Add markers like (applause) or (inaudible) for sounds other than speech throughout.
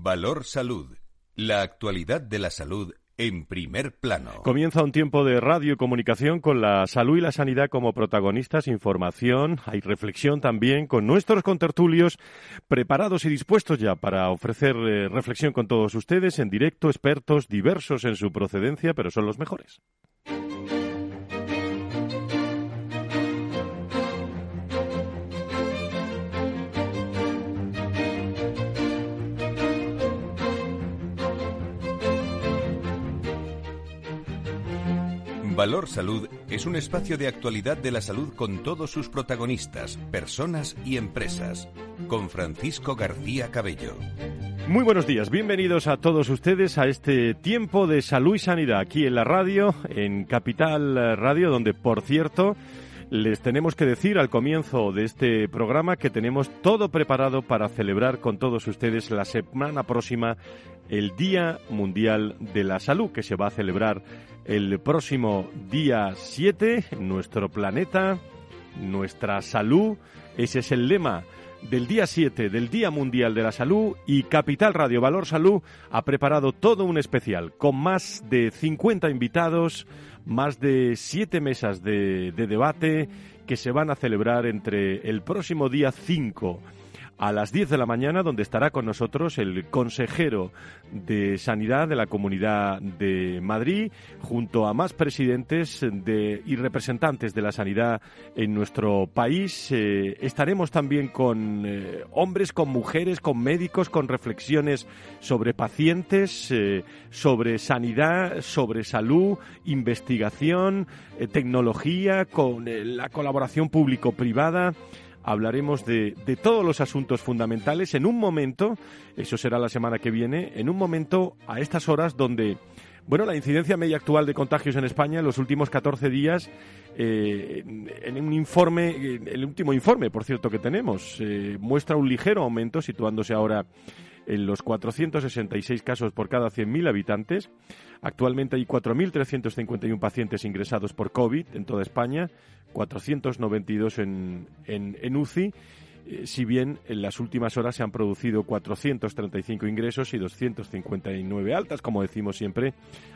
Valor Salud. La actualidad de la salud en primer plano. Comienza un tiempo de radio y comunicación con la salud y la sanidad como protagonistas, información, hay reflexión también con nuestros contertulios preparados y dispuestos ya para ofrecer eh, reflexión con todos ustedes en directo, expertos diversos en su procedencia, pero son los mejores. Valor Salud es un espacio de actualidad de la salud con todos sus protagonistas, personas y empresas. Con Francisco García Cabello. Muy buenos días, bienvenidos a todos ustedes a este tiempo de salud y sanidad aquí en la radio, en Capital Radio, donde por cierto les tenemos que decir al comienzo de este programa que tenemos todo preparado para celebrar con todos ustedes la semana próxima el Día Mundial de la Salud, que se va a celebrar el próximo día 7, nuestro planeta, nuestra salud. Ese es el lema del día 7 del Día Mundial de la Salud y Capital Radio Valor Salud ha preparado todo un especial con más de 50 invitados, más de 7 mesas de, de debate que se van a celebrar entre el próximo día 5 a las 10 de la mañana, donde estará con nosotros el consejero de Sanidad de la Comunidad de Madrid, junto a más presidentes de, y representantes de la sanidad en nuestro país. Eh, estaremos también con eh, hombres, con mujeres, con médicos, con reflexiones sobre pacientes, eh, sobre sanidad, sobre salud, investigación, tecnología, con la colaboración público-privada hablaremos de, de, todos los asuntos fundamentales en un momento, eso será la semana que viene, en un momento a estas horas donde, bueno, la incidencia media actual de contagios en España en los últimos 14 días, eh, en un informe, el último informe, por cierto, que tenemos, eh, muestra un ligero aumento, situándose ahora en los 466 casos por cada 100.000 habitantes. Actualmente hay 4.351 pacientes ingresados por COVID en toda España, 492 en, en, UCI eh, si bien en las últimas horas se han producido 435 ingresos y 259 altas, como decimos siempre,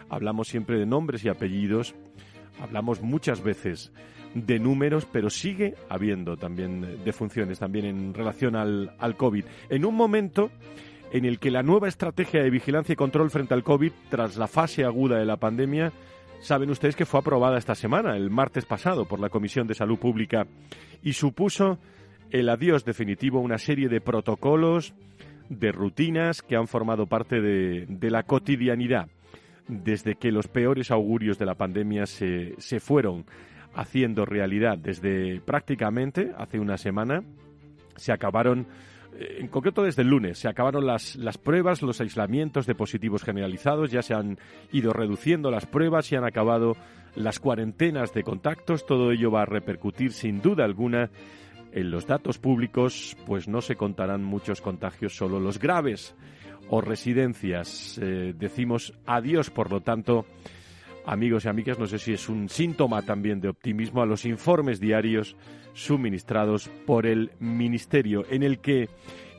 hablamos siempre de nombres y apellidos, hablamos muchas veces de números, pero sigue habiendo también defunciones también en relación al, al COVID. En un momento en el que la nueva estrategia de vigilancia y control frente al COVID, tras la fase aguda de la pandemia, saben ustedes que fue aprobada esta semana, el martes pasado, por la Comisión de Salud Pública y supuso el adiós definitivo a una serie de protocolos, de rutinas que han formado parte de, la cotidianidad desde que los peores augurios de la pandemia se, se fueron haciendo realidad. Desde prácticamente hace una semana se acabaron en concreto desde el lunes, se acabaron las, las pruebas, los aislamientos de positivos generalizados, ya se han ido reduciendo las pruebas y han acabado las cuarentenas de contactos. Todo ello va a repercutir sin duda alguna en los datos públicos, pues no se contarán muchos contagios, solo los graves o residencias. Eh, decimos adiós, por lo tanto, amigos y amigas, no sé si es un síntoma también de optimismo a los informes diarios suministrados por el Ministerio, en el que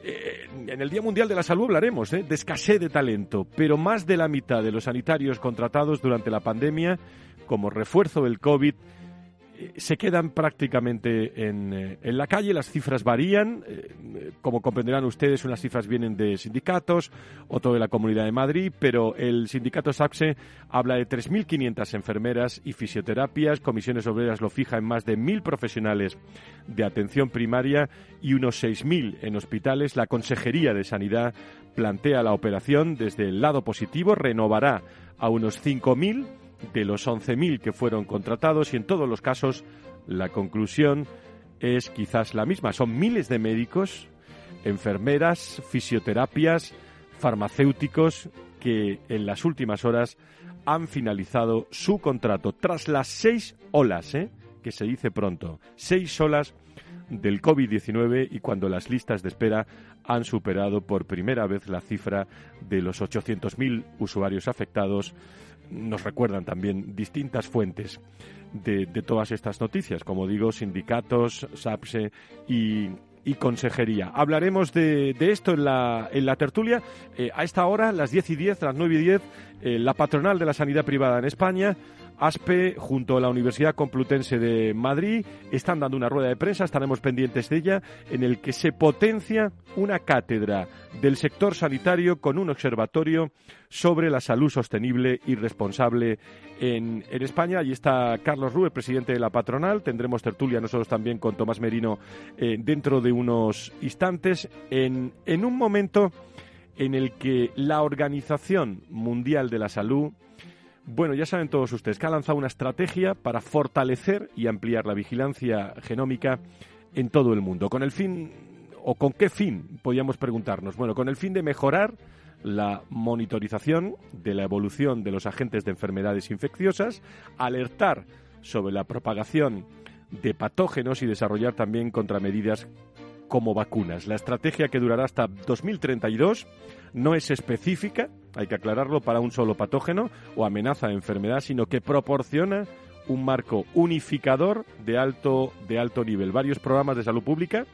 eh, en el Día Mundial de la Salud hablaremos eh, de escasez de talento, pero más de la mitad de los sanitarios contratados durante la pandemia como refuerzo del COVID se quedan prácticamente en, eh, en, la calle, las cifras varían, eh, como comprenderán ustedes, unas cifras vienen de sindicatos, otro de la Comunidad de Madrid, pero el sindicato SAPSE habla de 3.500 enfermeras y fisioterapias, Comisiones Obreras lo fija en más de 1.000 profesionales de atención primaria y unos 6.000 en hospitales. La Consejería de Sanidad plantea la operación desde el lado positivo, renovará a unos 5.000 de los 11.000 que fueron contratados y en todos los casos la conclusión es quizás la misma. Son miles de médicos, enfermeras, fisioterapias, farmacéuticos que en las últimas horas han finalizado su contrato tras las seis olas, ¿eh? que se dice pronto, seis olas del COVID-19 y cuando las listas de espera han superado por primera vez la cifra de los 800.000 usuarios afectados nos recuerdan también distintas fuentes de, todas estas noticias, como digo, sindicatos, SAPSE y, Consejería. Hablaremos de, esto en la, en la tertulia. Eh, a esta hora, las 10 y 10, las 9 y 10, eh, la patronal de la sanidad privada en España ASPE junto a la Universidad Complutense de Madrid están dando una rueda de prensa, estaremos pendientes de ella, en el que se potencia una cátedra del sector sanitario con un observatorio sobre la salud sostenible y responsable en, España. Allí está Carlos Rue, presidente de la patronal. Tendremos tertulia nosotros también con Tomás Merino eh, dentro de unos instantes, en un momento en el que la Organización Mundial de la Salud bueno, ya saben todos ustedes que ha lanzado una estrategia para fortalecer y ampliar la vigilancia genómica en todo el mundo. ¿Con el fin, o con qué fin, podríamos preguntarnos? Bueno, con el fin de mejorar la monitorización de la evolución de los agentes de enfermedades infecciosas, alertar sobre la propagación de patógenos y desarrollar también contramedidas como vacunas. La estrategia que durará hasta 2032 no es específica, hay que aclararlo, para un solo patógeno o amenaza de enfermedad, sino que proporciona un marco unificador de alto, de alto nivel. Varios programas de salud pública,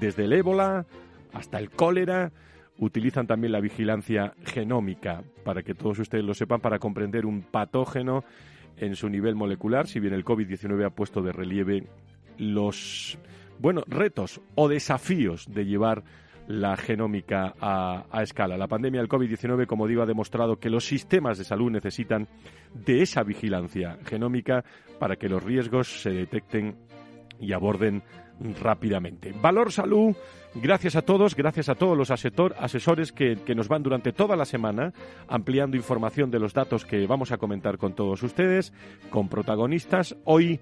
desde el ébola hasta el cólera, utilizan también la vigilancia genómica, para que todos ustedes lo sepan, para comprender un patógeno en su nivel molecular, si bien el COVID-19 ha puesto de relieve los bueno, retos o desafíos de llevar la genómica a, escala. La pandemia del COVID-19, como digo, ha demostrado que los sistemas de salud necesitan de esa vigilancia genómica para que los riesgos se detecten y aborden rápidamente. Valor Salud, gracias a todos, gracias a todos los asesores que, que, nos van durante toda la semana ampliando información de los datos que vamos a comentar con todos ustedes, con protagonistas. Hoy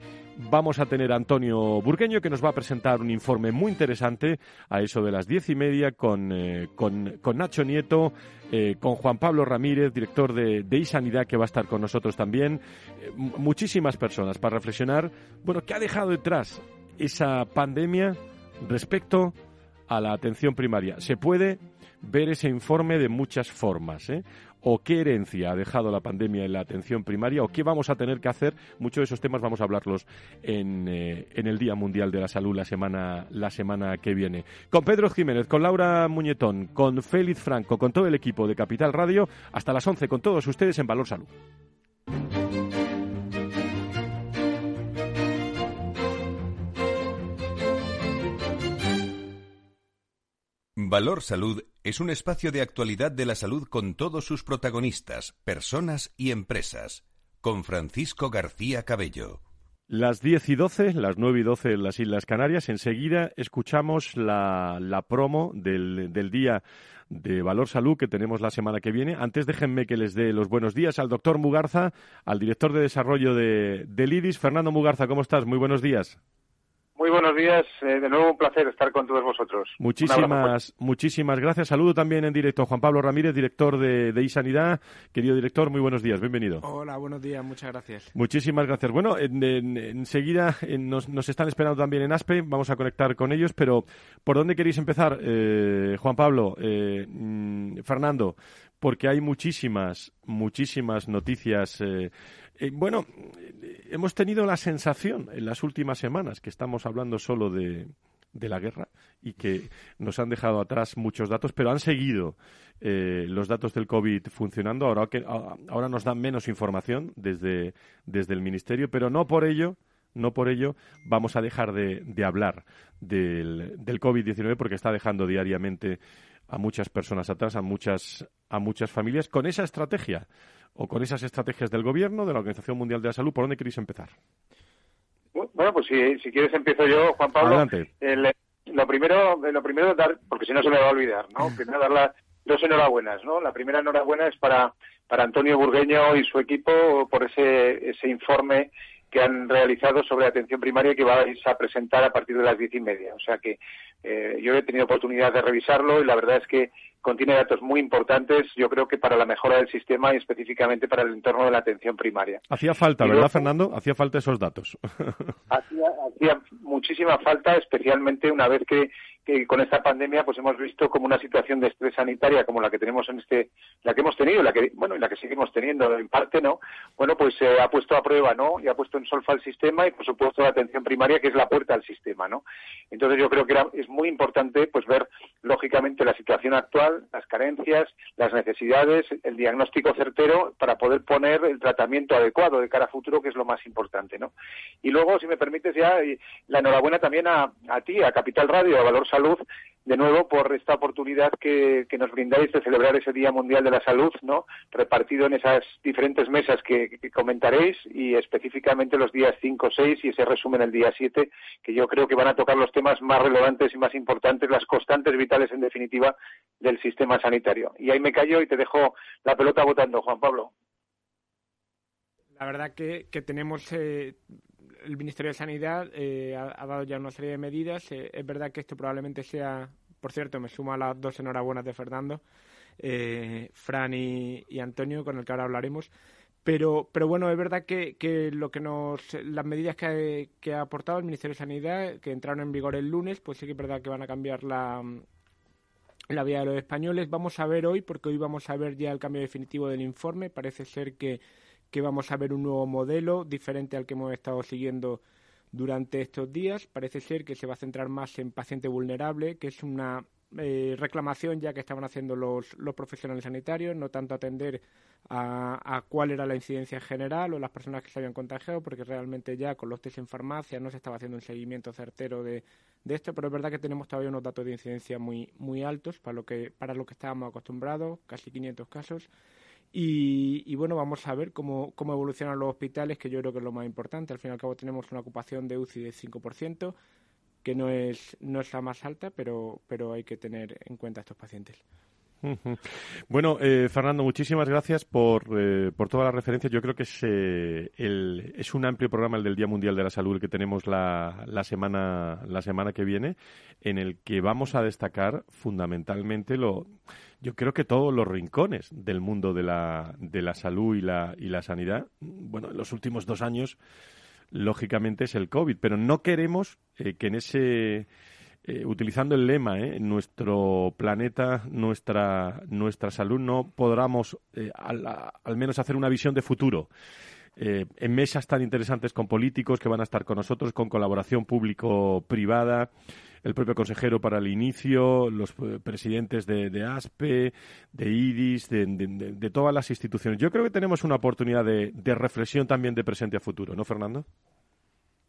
vamos a tener a Antonio Burgueño que nos va a presentar un informe muy interesante a eso de las diez y media con, eh, con, Nacho Nieto, eh, con Juan Pablo Ramírez, director de, de iSanidad, que va a estar con nosotros también. Eh, muchísimas personas para reflexionar, bueno, ¿qué ha dejado detrás esa pandemia respecto a la atención primaria? Se puede ver ese informe de muchas formas. ¿eh? o qué herencia ha dejado la pandemia en la atención primaria o qué vamos a tener que hacer. Muchos de esos temas vamos a hablarlos en, eh, en, el Día Mundial de la Salud la semana, la semana que viene. Con Pedro Jiménez, con Laura Muñetón, con Félix Franco, con todo el equipo de Capital Radio, hasta las 11 con todos ustedes en Valor Salud. Valor Salud es un espacio de actualidad de la salud con todos sus protagonistas, personas y empresas. Con Francisco García Cabello. Las 10 y 12, las 9 y 12 en las Islas Canarias. Enseguida escuchamos la, promo del, día de Valor Salud que tenemos la semana que viene. Antes déjenme que les dé los buenos días al doctor Mugarza, al director de desarrollo de, del IRIS. Fernando Mugarza, ¿cómo estás? Muy buenos días. Muy buenos días, eh, de nuevo un placer estar con todos vosotros. Muchísimas, muchísimas gracias. Saludo también en directo a Juan Pablo Ramírez, director de, de iSanidad. Querido director, muy buenos días, bienvenido. Hola, buenos días, muchas gracias. Muchísimas gracias. Bueno, enseguida nos, nos, están esperando también en ASPE, vamos a conectar con ellos, pero ¿por dónde queréis empezar, eh, Juan Pablo, eh, mm, Fernando? Porque hay muchísimas, muchísimas noticias eh, bueno, hemos tenido la sensación en las últimas semanas que estamos hablando solo de, la guerra y que nos han dejado atrás muchos datos, pero han seguido eh, los datos del COVID funcionando. Ahora, ahora nos dan menos información desde, el Ministerio, pero no por ello no por ello vamos a dejar de, hablar del COVID-19 porque está dejando diariamente a muchas personas atrás, a muchas, a muchas familias, con esa estrategia o con esas estrategias del Gobierno, de la Organización Mundial de la Salud? ¿Por dónde queréis empezar? Bueno, pues si, si quieres empiezo yo, Juan Pablo. Adelante. lo primero, lo primero dar, porque si no se me va a olvidar, ¿no? (laughs) Primero dar las dos enhorabuenas, ¿no? La primera enhorabuena es para, para Antonio Burgueño y su equipo por ese, ese informe que han realizado sobre atención primaria que vais a presentar a partir de las diez y media. O sea que eh, yo he tenido oportunidad de revisarlo y la verdad es que contiene datos muy importantes, yo creo que para la mejora del sistema y específicamente para el entorno de la atención primaria. Hacía falta, ¿verdad, Fernando? Hacía falta esos datos. (laughs) hacía, muchísima falta, especialmente una vez que, con esta pandemia pues hemos visto como una situación de estrés sanitaria como la que tenemos en este, la que hemos tenido, la que bueno y la que seguimos teniendo en parte, ¿no? Bueno, pues se ha puesto a prueba, ¿no? Y ha puesto en solfa el sistema y por supuesto la atención primaria que es la puerta al sistema, ¿no? Entonces yo creo que era, es muy importante pues ver lógicamente la situación actual, las carencias, las necesidades, el diagnóstico certero para poder poner el tratamiento adecuado de cara a futuro, que es lo más importante, ¿no? Y luego, si me permites ya, la enhorabuena también a, a ti, a Capital Radio, a Valor Salud, de nuevo por esta oportunidad que, nos brindáis de celebrar ese Día Mundial de la Salud, ¿no? Repartido en esas diferentes mesas que, comentaréis y específicamente los días 5, 6 y ese resumen el día 7, que yo creo que van a tocar los temas más relevantes y más importantes, las constantes vitales en definitiva del sistema sanitario. Y ahí me callo y te dejo la pelota votando, Juan Pablo. La verdad que, tenemos eh, el Ministerio de Sanidad eh, ha, dado ya una serie de medidas. Eh, es verdad que esto probablemente sea, por cierto, me suma a las dos enhorabuenas de Fernando, eh, Fran y, Antonio, con el que ahora hablaremos. Pero, pero bueno, es verdad que, lo que nos, las medidas que, que, ha aportado el Ministerio de Sanidad, que entraron en vigor el lunes, pues sí que es verdad que van a cambiar la, la vida de los españoles. Vamos a ver hoy, porque hoy vamos a ver ya el cambio definitivo del informe. Parece ser que que vamos a ver un nuevo modelo diferente al que hemos estado siguiendo durante estos días. Parece ser que se va a centrar más en paciente vulnerable, que es una eh, reclamación ya que estaban haciendo los, los profesionales sanitarios, no tanto atender a, cuál era la incidencia general o las personas que se habían contagiado, porque realmente ya con los test en farmacia no se estaba haciendo un seguimiento certero de, de esto, pero es verdad que tenemos todavía unos datos de incidencia muy, muy altos para lo que, para lo que estábamos acostumbrados, casi 500 casos. Y, bueno, vamos a ver cómo, cómo evolucionan los hospitales, que yo creo que es lo más importante. Al fin y al cabo tenemos una ocupación de UCI de 5%, que no es, no es la más alta, pero, pero hay que tener en cuenta a estos pacientes. Bueno, eh, Fernando, muchísimas gracias por, eh, por todas las referencias. Yo creo que es, eh, el, es un amplio programa el del Día Mundial de la Salud que tenemos la, la, semana, la semana que viene, en el que vamos a destacar fundamentalmente lo, yo creo que todos los rincones del mundo de la, de la salud y la, y la sanidad. Bueno, en los últimos dos años, lógicamente, es el COVID, pero no queremos que en ese eh, utilizando el lema, ¿eh? nuestro planeta, nuestra, nuestra salud, no podamos eh, al, al, menos hacer una visión de futuro. Eh, en mesas tan interesantes con políticos que van a estar con nosotros, con colaboración público-privada, el propio consejero para el inicio, los presidentes de, ASPE, de IDIS, de, de, todas las instituciones. Yo creo que tenemos una oportunidad de, reflexión también de presente a futuro, ¿no, Fernando?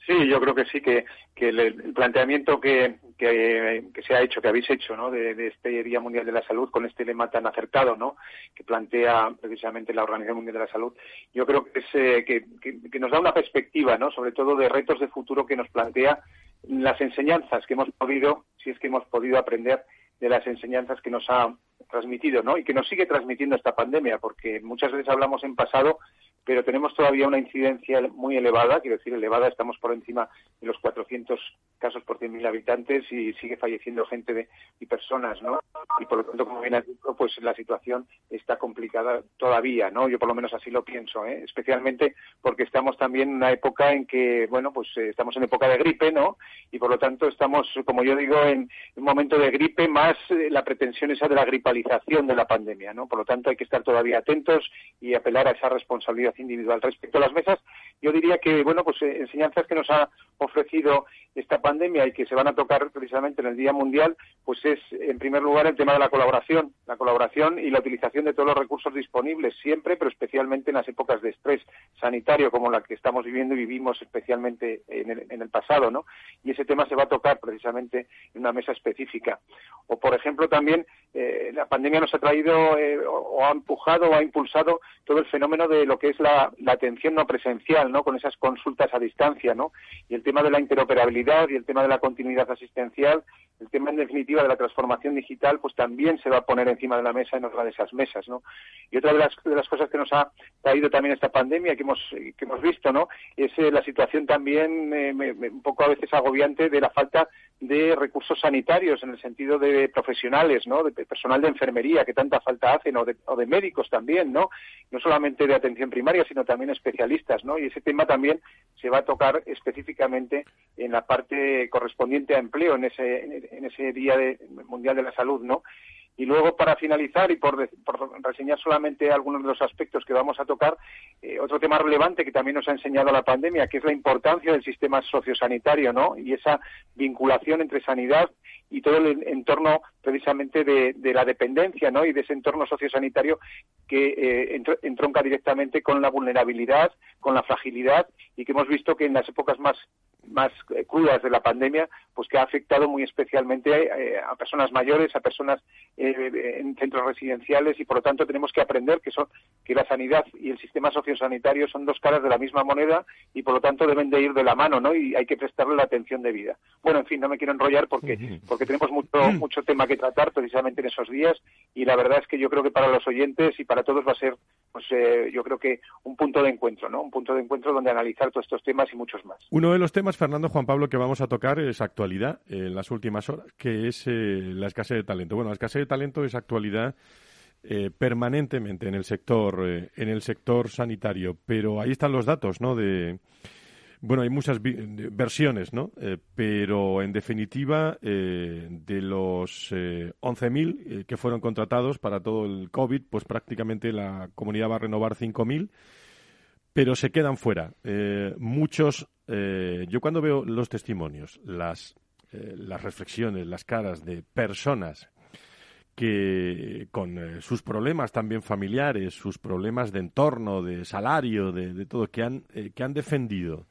Sí, yo creo que sí, que, que el, planteamiento que, que, se ha hecho, que habéis hecho, ¿no? De, este Día Mundial de la Salud con este lema tan acertado, ¿no? Que plantea precisamente la Organización Mundial de la Salud, yo creo que, es, eh, que, nos da una perspectiva, ¿no? Sobre todo de retos de futuro que nos plantea las enseñanzas que hemos podido, si es que hemos podido aprender de las enseñanzas que nos ha transmitido, ¿no? Y que nos sigue transmitiendo esta pandemia, porque muchas veces hablamos en pasado pero tenemos todavía una incidencia muy elevada, quiero decir, elevada, estamos por encima de los 400 casos por 100.000 habitantes y sigue falleciendo gente de, y personas, ¿no? Y por lo tanto, como bien has dicho, pues la situación está complicada todavía, ¿no? Yo por lo menos así lo pienso, ¿eh? Especialmente porque estamos también en una época en que, bueno, pues eh, estamos en época de gripe, ¿no? Y por lo tanto estamos, como yo digo, en un momento de gripe más eh, la pretensión esa de la gripalización de la pandemia, ¿no? Por lo tanto hay que estar todavía atentos y apelar a esa responsabilidad individual. Respecto a las mesas, yo diría que, bueno, pues eh, enseñanzas que nos ha ofrecido esta pandemia y que se van a tocar precisamente en el Día Mundial, pues es, en primer lugar, el tema de la colaboración, la colaboración y la utilización de todos los recursos disponibles siempre, pero especialmente en las épocas de estrés sanitario como la que estamos viviendo y vivimos especialmente en el, en el pasado, ¿no? Y ese tema se va a tocar precisamente en una mesa específica. O, por ejemplo, también eh, la pandemia nos ha traído eh, o ha empujado o ha impulsado todo el fenómeno de lo que es la, atención no presencial, ¿no? Con esas consultas a distancia, ¿no? Y el tema de la interoperabilidad y el tema de la continuidad asistencial, el tema en definitiva de la transformación digital, pues también se va a poner encima de la mesa en otra de esas mesas, ¿no? Y otra de las, de las cosas que nos ha traído también esta pandemia que hemos, que hemos visto, ¿no? Es eh, la situación también un poco a veces agobiante de la falta de recursos sanitarios en el sentido de profesionales, ¿no? De personal de enfermería que tanta falta hacen o de, o de médicos también, ¿no? No solamente de atención primaria, sino también especialistas, ¿no? Y ese tema también se va a tocar específicamente en la parte correspondiente a empleo en ese, en ese Día de, Mundial de la Salud, ¿no? Y luego, para finalizar y por, reseñar solamente algunos de los aspectos que vamos a tocar, eh, otro tema relevante que también nos ha enseñado la pandemia, que es la importancia del sistema sociosanitario, ¿no? Y esa vinculación entre sanidad y todo el entorno precisamente de, la dependencia, ¿no? Y de ese entorno sociosanitario que eh, entronca directamente con la vulnerabilidad, con la fragilidad y que hemos visto que en las épocas más más eh, crudas de la pandemia, pues que ha afectado muy especialmente eh, a personas mayores, a personas eh, en centros residenciales y por lo tanto tenemos que aprender que son que la sanidad y el sistema sociosanitario son dos caras de la misma moneda y por lo tanto deben de ir de la mano, ¿no? Y hay que prestarle la atención debida. Bueno, en fin, no me quiero enrollar porque porque tenemos mucho (clears throat) mucho tema que tratar precisamente en esos días y la verdad es que yo creo que para los oyentes y para todos va a ser pues yo creo que un punto de encuentro, ¿no? Un punto de encuentro donde analizar todos estos temas y muchos más. Uno de los temas Fernando Juan Pablo, que vamos a tocar es actualidad en las últimas horas, que es eh, la escasez de talento. Bueno, la escasez de talento es actualidad eh, permanentemente en el sector eh, en el sector sanitario, pero ahí están los datos, ¿no? De bueno, hay muchas versiones, ¿no? pero en definitiva, de los 11.000 que fueron contratados para todo el COVID, pues prácticamente la comunidad va a renovar 5.000 pero se quedan fuera. Muchos, eh, yo cuando veo los testimonios, las, eh, las reflexiones, las caras de personas que con sus problemas también familiares, sus problemas de entorno, de salario, de, todo, que han, que han defendido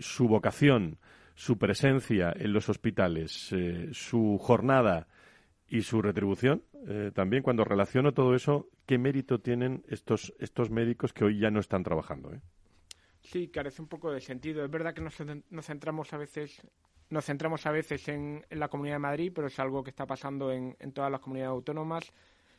su vocación, su presencia en los hospitales, su jornada y su retribución, eh, también cuando relaciono todo eso, ¿qué mérito tienen estos, estos médicos que hoy ya no están trabajando? Sí, carece un poco de sentido. Es verdad que nos, nos centramos a veces nos centramos a veces en, la Comunidad de Madrid, pero es algo que está pasando en todas las comunidades autónomas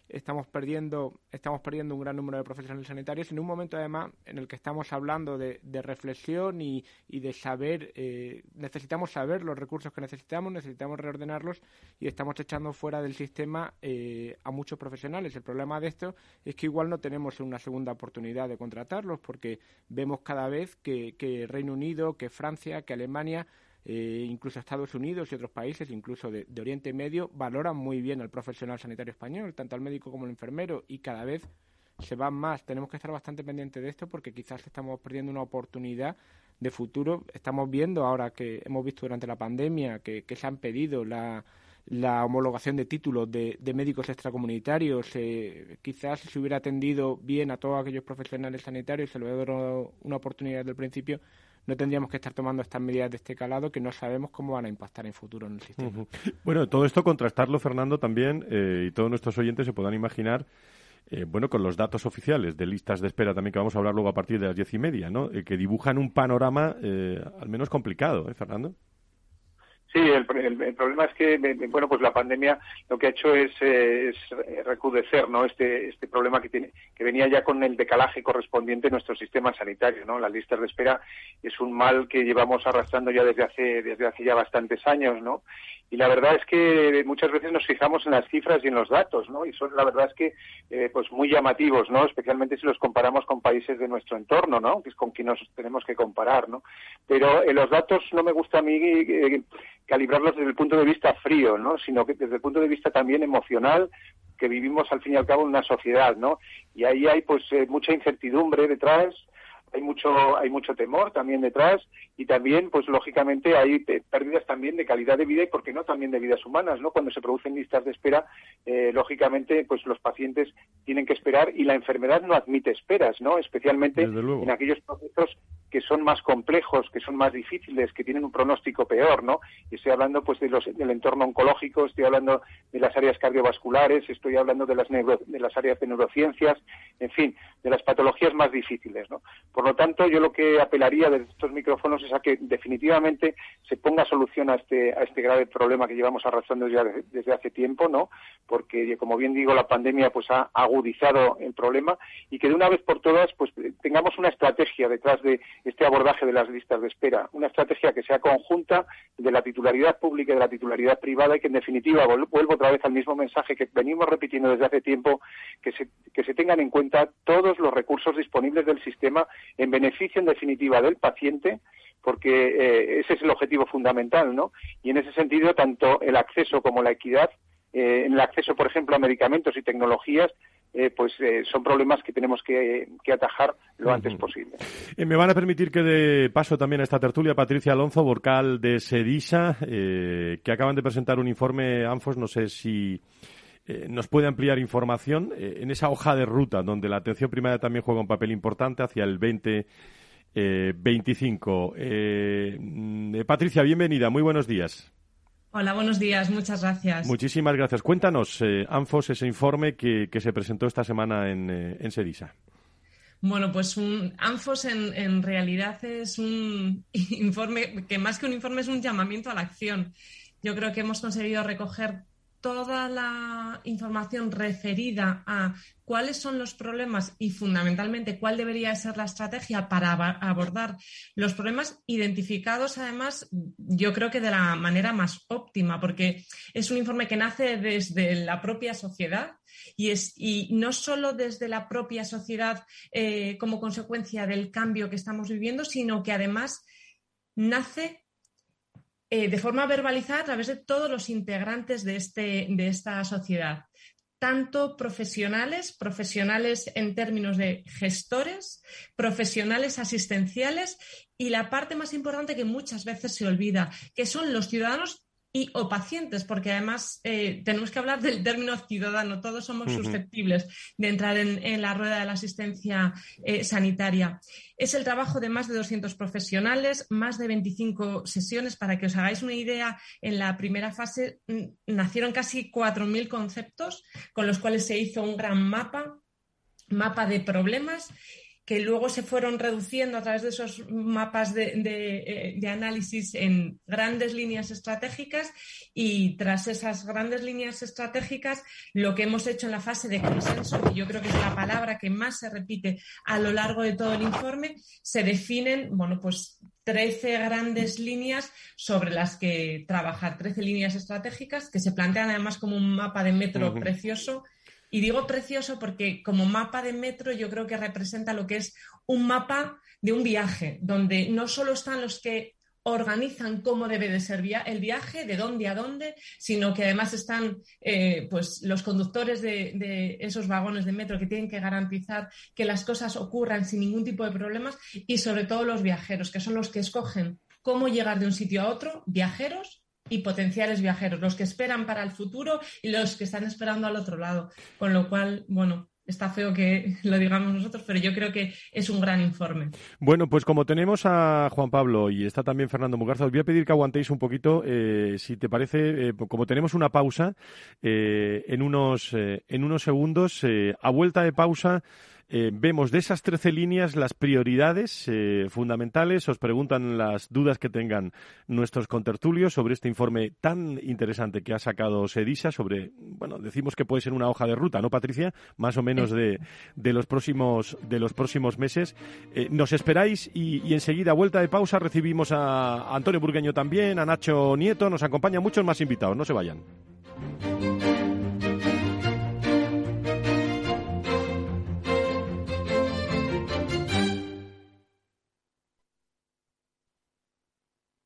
estamos perdiendo, estamos perdiendo un gran número de profesionales sanitarios en un momento además en el que estamos hablando de, de reflexión y, de saber, eh, necesitamos saber los recursos que necesitamos, necesitamos reordenarlos y estamos echando fuera del sistema eh, a muchos profesionales. El problema de esto es que igual no tenemos una segunda oportunidad de contratarlos porque vemos cada vez que, que Reino Unido, que Francia, que Alemania eh, incluso Estados Unidos y otros países, incluso de, Oriente Medio, valoran muy bien al profesional sanitario español, tanto al médico como al enfermero, y cada vez se van más. Tenemos que estar bastante pendientes de esto porque quizás estamos perdiendo una oportunidad de futuro. Estamos viendo ahora que hemos visto durante la pandemia que, se han pedido la, la homologación de títulos de, de médicos extracomunitarios. Eh, quizás si se hubiera atendido bien a todos aquellos profesionales sanitarios, se le hubiera dado una oportunidad desde el principio, no tendríamos que estar tomando estas medidas de este calado que no sabemos cómo van a impactar en futuro en el sistema. Bueno, todo esto contrastarlo, Fernando, también, eh, y todos nuestros oyentes se puedan imaginar. Eh, bueno, con los datos oficiales de listas de espera también que vamos a hablar luego a partir de las diez y media, ¿no? Eh, que dibujan un panorama al menos complicado, ¿eh, Fernando? Sí, el, problema es que, bueno, pues la pandemia lo que ha hecho es, eh, recrudecer, ¿no? Este, este problema que tiene, que venía ya con el decalaje correspondiente en nuestro sistema sanitario, ¿no? Las listas de espera es un mal que llevamos arrastrando ya desde hace, desde hace ya bastantes años, ¿no? Y la verdad es que muchas veces nos fijamos en las cifras y en los datos, ¿no? Y son, la verdad es que, eh, pues muy llamativos, ¿no? Especialmente si los comparamos con países de nuestro entorno, ¿no? Que es con quien nos tenemos que comparar, ¿no? Pero en los datos no me gusta a mí eh, calibrarlos desde el punto de vista frío, ¿no? Sino que desde el punto de vista también emocional, que vivimos al fin y al cabo en una sociedad, ¿no? Y ahí hay pues eh, mucha incertidumbre detrás, hay mucho hay mucho temor también detrás y también pues lógicamente hay pérdidas también de calidad de vida y por qué no también de vidas humanas no cuando se producen listas de espera eh, lógicamente pues los pacientes tienen que esperar y la enfermedad no admite esperas no especialmente en aquellos procesos que son más complejos, que son más difíciles, que tienen un pronóstico peor, ¿no? Y estoy hablando pues de los, del entorno oncológico, estoy hablando de las áreas cardiovasculares, estoy hablando de las, de las áreas de neurociencias, en fin, de las patologías más difíciles, ¿no? Por lo tanto, yo lo que apelaría desde estos micrófonos es a que definitivamente se ponga solución a este, a este grave problema que llevamos arrastrando ya desde, hace tiempo, ¿no? Porque, como bien digo, la pandemia pues ha agudizado el problema y que de una vez por todas pues tengamos una estrategia detrás de este abordaje de las listas de espera, una estrategia que sea conjunta de la titularidad pública y de la titularidad privada y que en definitiva vuelvo otra vez al mismo mensaje que venimos repitiendo desde hace tiempo, que se, que se tengan en cuenta todos los recursos disponibles del sistema en beneficio en definitiva del paciente porque eh, ese es el objetivo fundamental, ¿no? Y en ese sentido, tanto el acceso como la equidad en el acceso, por ejemplo, a medicamentos y tecnologías, pues son problemas que tenemos que, atajar lo antes posible. me van a permitir que de paso también a esta tertulia Patricia Alonso, Borcal de Sedisa, que acaban de presentar un informe, Anfos, no sé si eh, nos puede ampliar información eh, en esa hoja de ruta donde la atención primaria también juega un papel importante hacia el 2025. Eh, mm, Patricia, bienvenida. Muy buenos días. Hola, buenos días. Muchas gracias. Muchísimas gracias. Cuéntanos, Anfos, ese informe que, se presentó esta semana en, en Sedisa. Bueno, pues un ANFOS en, en, realidad es un (laughs) informe que más que un informe es un llamamiento a la acción. Yo creo que hemos conseguido recoger toda la información referida a cuáles son los problemas y fundamentalmente cuál debería ser la estrategia para abordar los problemas identificados, además, yo creo que de la manera más óptima, porque es un informe que nace desde la propia sociedad y, es, y no solo desde la propia sociedad eh, como consecuencia del cambio que estamos viviendo, sino que además nace eh, de forma verbalizada a través de todos los integrantes de, este, de esta sociedad, tanto profesionales, profesionales en términos de gestores, profesionales asistenciales y la parte más importante que muchas veces se olvida, que son los ciudadanos y o pacientes, porque además eh, tenemos que hablar del término ciudadano, todos somos susceptibles de entrar en, la rueda de la asistencia eh, sanitaria. Es el trabajo de más de 200 profesionales, más de 25 sesiones. Para que os hagáis una idea, en la primera fase mm, nacieron casi 4.000 conceptos con los cuales se hizo un gran mapa, mapa de problemas que luego se fueron reduciendo a través de esos mapas eh, de, análisis en grandes líneas estratégicas y tras esas grandes líneas estratégicas lo que hemos hecho en la fase de consenso, que yo creo que es la palabra que más se repite a lo largo de todo el informe, se definen, bueno, pues 13 grandes líneas sobre las que trabajar, 13 líneas estratégicas que se plantean además como un mapa de metro precioso y digo precioso porque como mapa de metro yo creo que representa lo que es un mapa de un viaje, donde no solo están los que organizan cómo debe de ser el viaje, de dónde a dónde, sino que además están eh, pues, los conductores de, de, esos vagones de metro que tienen que garantizar que las cosas ocurran sin ningún tipo de problemas y sobre todo los viajeros, que son los que escogen cómo llegar de un sitio a otro, viajeros y potenciales viajeros, los que esperan para el futuro y los que están esperando al otro lado. Con lo cual, bueno, está feo que (laughs) lo digamos nosotros, pero yo creo que es un gran informe. Bueno, pues como tenemos a Juan Pablo y está también Fernando Mugarza, os voy a pedir que aguantéis un poquito, eh, si te parece, eh, como tenemos una pausa, eh, en, unos, en unos segundos, a vuelta de pausa, eh, vemos de esas 13 líneas las prioridades eh, fundamentales. Os preguntan las dudas que tengan nuestros contertulios sobre este informe tan interesante que ha sacado Sedisa sobre, bueno, decimos que puede ser una hoja de ruta, ¿no, Patricia? Más o menos de, de los próximos de los próximos meses. Eh, nos esperáis y, y, enseguida, vuelta de pausa, recibimos a Antonio Burgueño también, a Nacho Nieto, nos acompañan muchos más invitados. No se vayan.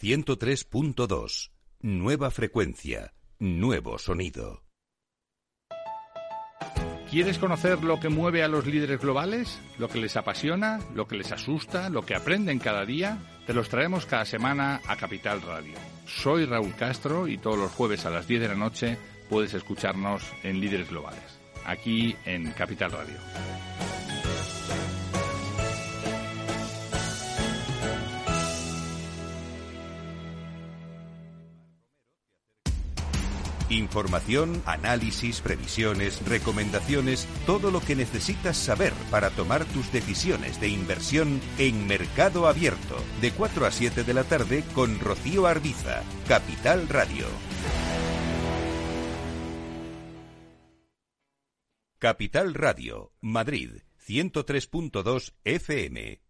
103.2. Nueva frecuencia. Nuevo sonido. ¿Quieres conocer lo que mueve a los líderes globales? ¿Lo que les apasiona? ¿Lo que les asusta? ¿Lo que aprenden cada día? Te los traemos cada semana a Capital Radio. Soy Raúl Castro y todos los jueves a las 10 de la noche puedes escucharnos en Líderes Globales, aquí en Capital Radio. Información, análisis, previsiones, recomendaciones, todo lo que necesitas saber para tomar tus decisiones de inversión en Mercado Abierto, de 4 a 7 de la tarde con Rocío Arbiza, Capital Radio. Capital Radio, Madrid, 103.2 FM.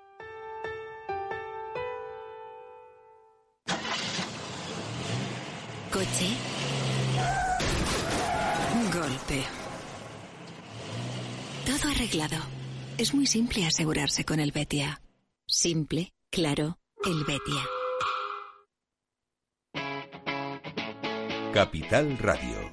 Coche. Golpe. Todo arreglado. Es muy simple asegurarse con el Betia. Simple, claro, el Betia. Capital Radio.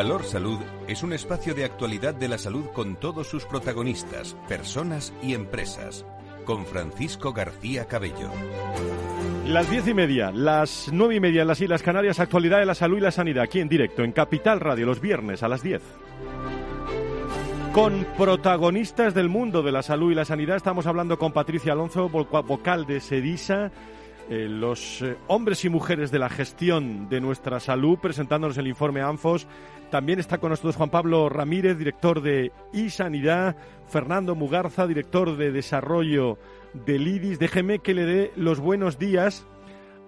Valor Salud es un espacio de actualidad de la salud con todos sus protagonistas, personas y empresas. Con Francisco García Cabello. Las diez y media, las nueve y media en las Islas Canarias, actualidad de la salud y la sanidad, aquí en directo, en Capital Radio, los viernes a las diez. Con protagonistas del mundo de la salud y la sanidad, estamos hablando con Patricia Alonso, vocal de SEDISA, eh, los eh, hombres y mujeres de la gestión de nuestra salud, presentándonos el informe ANFOS. También está con nosotros Juan Pablo Ramírez, director de iSanidad, Fernando Mugarza, director de desarrollo del IDIS. Déjeme que le dé los buenos días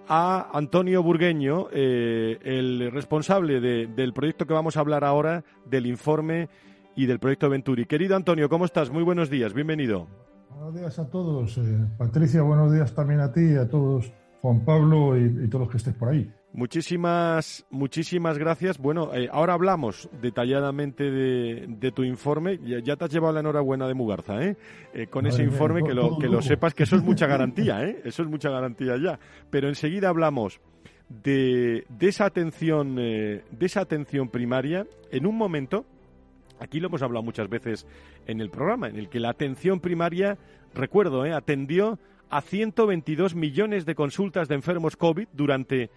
a Antonio Burgueño, eh, el responsable del proyecto que vamos a hablar ahora, del informe y del proyecto Venturi. Querido Antonio, ¿cómo estás? Muy buenos días, bienvenido. Buenos días a todos. Eh, Patricia, buenos días también a ti y a todos, Juan Pablo y, todos los que estés por ahí. Muchísimas, muchísimas gracias. Bueno, eh, ahora hablamos detalladamente de, tu informe. Ya, te has llevado la enhorabuena de Mugarza, ¿eh? eh con ese informe, que, lo, que lo sepas, que eso es mucha (laughs) garantía, ¿eh? Eso es mucha garantía ya. Pero enseguida hablamos de, de esa atención, de esa atención primaria en un momento Aquí lo hemos hablado muchas veces en el programa, en el que la atención primaria, recuerdo, ¿eh? atendió a 122 millones de consultas de enfermos COVID durante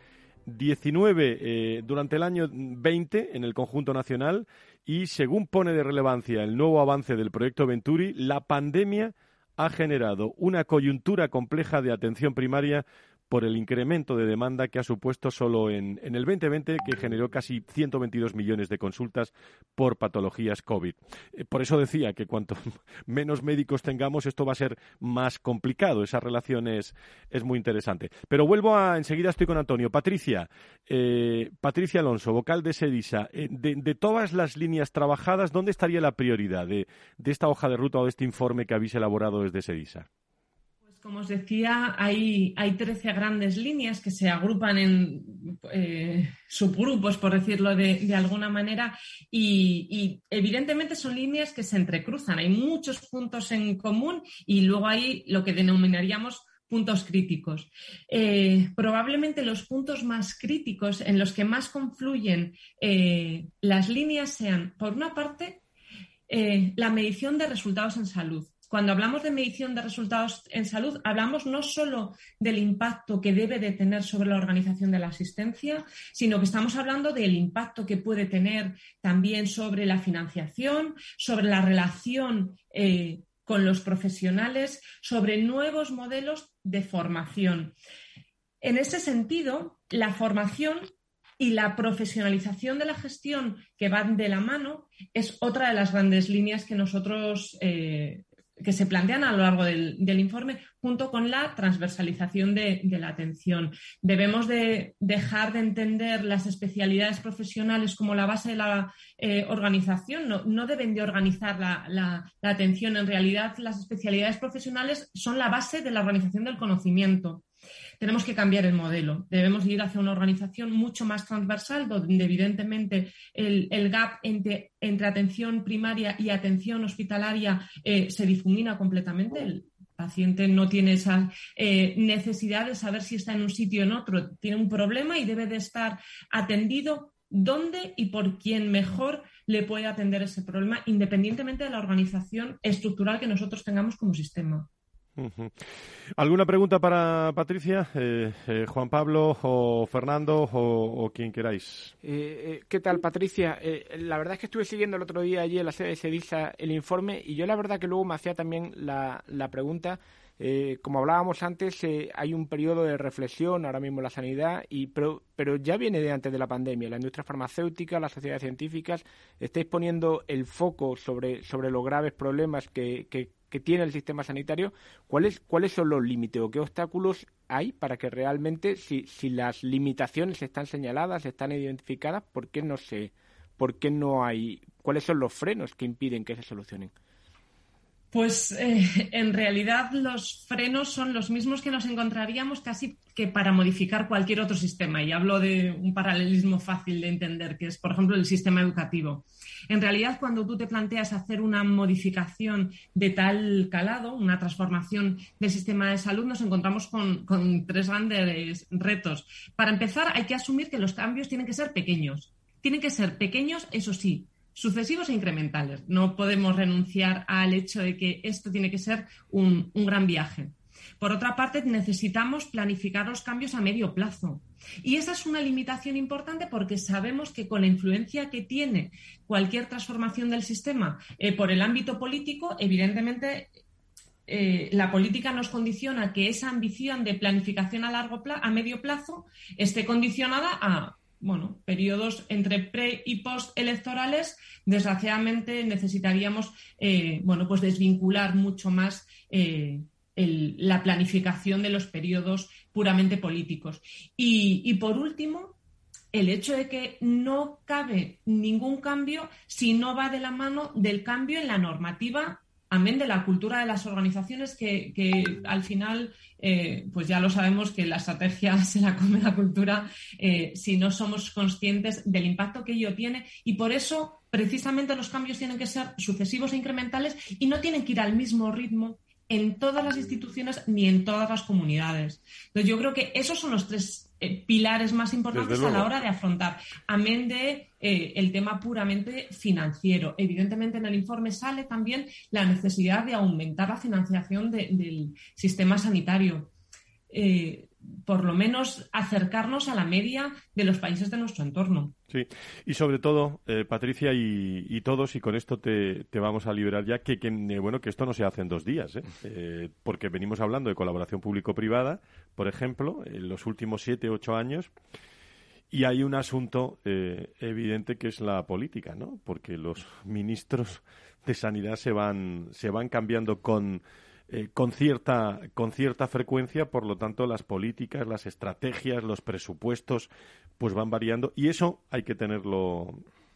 19 eh, durante el año 20 en el conjunto nacional y según pone de relevancia el nuevo avance del proyecto Venturi, la pandemia ha generado una coyuntura compleja de atención primaria por el incremento de demanda que ha supuesto solo en, el 2020, que generó casi 122 millones de consultas por patologías COVID. Eh, por eso decía que cuanto (laughs) menos médicos tengamos, esto va a ser más complicado. Esa relación es, muy interesante. Pero vuelvo a, enseguida estoy con Antonio. Patricia, eh, Patricia Alonso, vocal de SEDISA, eh, de, todas las líneas trabajadas, ¿dónde estaría la prioridad de, de esta hoja de ruta o de este informe que habéis elaborado desde SEDISA? Como os decía, hay, hay 13 grandes líneas que se agrupan en eh, subgrupos, por decirlo de, alguna manera, y, evidentemente son líneas que se entrecruzan. Hay muchos puntos en común y luego hay lo que denominaríamos puntos críticos. Eh, probablemente los puntos más críticos en los que más confluyen eh, las líneas sean, por una parte, la medición de resultados en salud cuando hablamos de medición de resultados en salud, hablamos no solo del impacto que debe de tener sobre la organización de la asistencia, sino que estamos hablando del impacto que puede tener también sobre la financiación, sobre la relación eh, con los profesionales, sobre nuevos modelos de formación. En ese sentido, la formación y la profesionalización de la gestión que van de la mano es otra de las grandes líneas que nosotros eh, que se plantean a lo largo del, informe junto con la transversalización de, la atención. Debemos de dejar de entender las especialidades profesionales como la base de la eh, organización. No, deben de organizar la, atención. En realidad, las especialidades profesionales son la base de la organización del conocimiento. Tenemos que cambiar el modelo. Debemos ir hacia una organización mucho más transversal, donde evidentemente el, gap entre, atención primaria y atención hospitalaria eh, se difumina completamente. El paciente no tiene esa eh, necesidad de saber si está en un sitio o en otro. Tiene un problema y debe de estar atendido dónde y por quién mejor le puede atender ese problema, independientemente de la organización estructural que nosotros tengamos como sistema. ¿Alguna pregunta para Patricia? Eh, eh, Juan Pablo o Fernando o, quien queráis. Eh, ¿Qué tal, Patricia? la verdad es que estuve siguiendo el otro día allí en la sede de Sedisa el informe y yo la verdad que luego me hacía también la, la pregunta. como hablábamos antes, hay un periodo de reflexión ahora mismo en la sanidad, y, pero, pero ya viene de antes de la pandemia. La industria farmacéutica, las sociedades científicas, estáis poniendo el foco sobre, sobre los graves problemas que, que tiene el sistema sanitario, ¿cuáles, cuáles son los límites o qué obstáculos hay para que realmente, si, si las limitaciones están señaladas, están identificadas, ¿por qué no se, por qué no hay, cuáles son los frenos que impiden que se solucionen? Pues eh, en realidad los frenos son los mismos que nos encontraríamos casi que para modificar cualquier otro sistema. Y hablo de un paralelismo fácil de entender, que es, por ejemplo, el sistema educativo. En realidad, cuando tú te planteas hacer una modificación de tal calado, una transformación del sistema de salud, nos encontramos con, con tres grandes retos. Para empezar, hay que asumir que los cambios tienen que ser pequeños. Tienen que ser pequeños, eso sí, sucesivos e incrementales. No podemos renunciar al hecho de que esto tiene que ser un, gran viaje. Por otra parte, necesitamos planificar los cambios a medio plazo. Y esa es una limitación importante porque sabemos que con la influencia que tiene cualquier transformación del sistema eh, por el ámbito político, evidentemente eh, la política nos condiciona que esa ambición de planificación a largo a medio plazo esté condicionada a bueno, periodos entre pre y post electorales, desgraciadamente necesitaríamos eh, bueno, pues desvincular mucho más eh, la planificación de los periodos puramente políticos. y por último, el hecho de que no cabe ningún cambio si no va de la mano del cambio en la normativa amén de la cultura de las organizaciones que, al final, eh, pues ya lo sabemos que la estrategia (laughs) se la come la cultura eh, si no somos conscientes del impacto que ello tiene. Y por eso precisamente los cambios tienen que ser sucesivos e incrementales y no tienen que ir al mismo ritmo en todas las instituciones ni en todas las comunidades. Entonces yo creo que esos son los tres eh, pilares más importantes a la hora de afrontar, amén de eh, el tema puramente financiero. Evidentemente, en el informe sale también la necesidad de aumentar la financiación del sistema sanitario. Eh, por lo menos acercarnos a la media de los países de nuestro entorno. Sí, y sobre todo, eh, Patricia y, todos, y con esto te, vamos a liberar ya, que, bueno, que esto no se hace en dos días, (laughs) ¿eh? porque venimos hablando de colaboración público-privada, por ejemplo, en los últimos siete, ocho años, y hay un asunto evidente que es la política, ¿no? Porque los ministros de sanidad se van, se van cambiando con eh, con, cierta, con cierta frecuencia, por lo tanto las políticas, las estrategias, los presupuestos, pues van variando y eso hay que tenerlo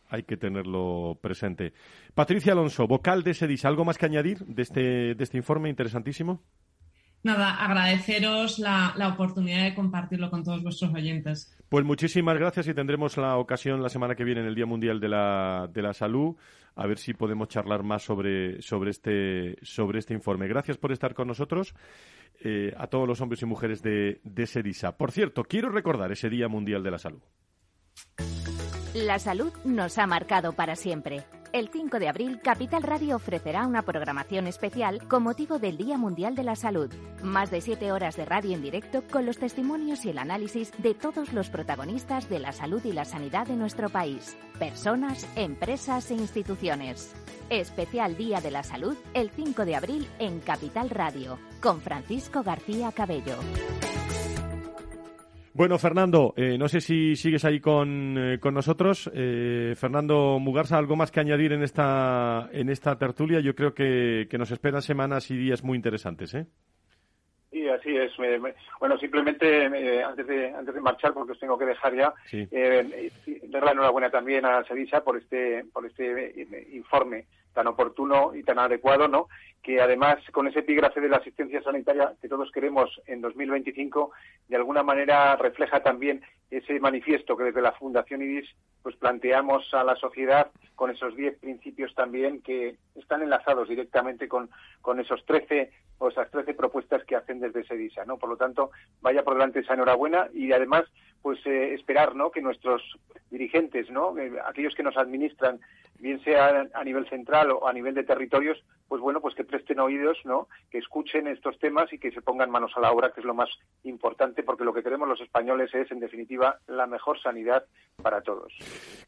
hay que tenerlo presente. Patricia Alonso, vocal de SEDIS, ¿algo más que añadir de este, de este informe interesantísimo? Nada, agradeceros la, la, oportunidad de compartirlo con todos vuestros oyentes. Pues muchísimas gracias y tendremos la ocasión la semana que viene en el Día Mundial de la, de la Salud a ver si podemos charlar más sobre, sobre, este, sobre este informe. Gracias por estar con nosotros. Eh, a todos los hombres y mujeres de, de SEDISA. Por cierto, quiero recordar ese Día Mundial de la Salud. La salud nos ha marcado para siempre. El 5 de abril, Capital Radio ofrecerá una programación especial con motivo del Día Mundial de la Salud. Más de siete horas de radio en directo con los testimonios y el análisis de todos los protagonistas de la salud y la sanidad de nuestro país. Personas, empresas e instituciones. Especial Día de la Salud el 5 de abril en Capital Radio con Francisco García Cabello. Bueno, Fernando, eh, no sé si sigues ahí con, eh, con nosotros. Eh, Fernando Mugarza, ¿algo más que añadir en esta, en esta tertulia? Yo creo que, que nos esperan semanas y días muy interesantes. ¿eh? Sí, así es. bueno, simplemente eh, antes de antes de marchar, porque os tengo que dejar ya, eh, dar la enhorabuena también a Sevilla por este por este eh, informe tan oportuno y tan adecuado, ¿no? Que además con ese epígrafe de la asistencia sanitaria que todos queremos en 2025, de alguna manera refleja también ese manifiesto que desde la Fundación IDIS pues planteamos a la sociedad con esos diez principios también que están enlazados directamente con, esos trece o esas trece propuestas que hacen desde SEDISA, ¿no? Por lo tanto, vaya por delante esa enhorabuena y además pues eh, esperar, ¿no? Que nuestros dirigentes, ¿no? Aquellos que nos administran, bien sea a nivel central o a nivel de territorios, pues bueno, pues que presten oídos, ¿no? Que escuchen estos temas y que se pongan manos a la obra, que es lo más importante, porque lo que queremos los españoles es, en definitiva, la mejor sanidad para todos.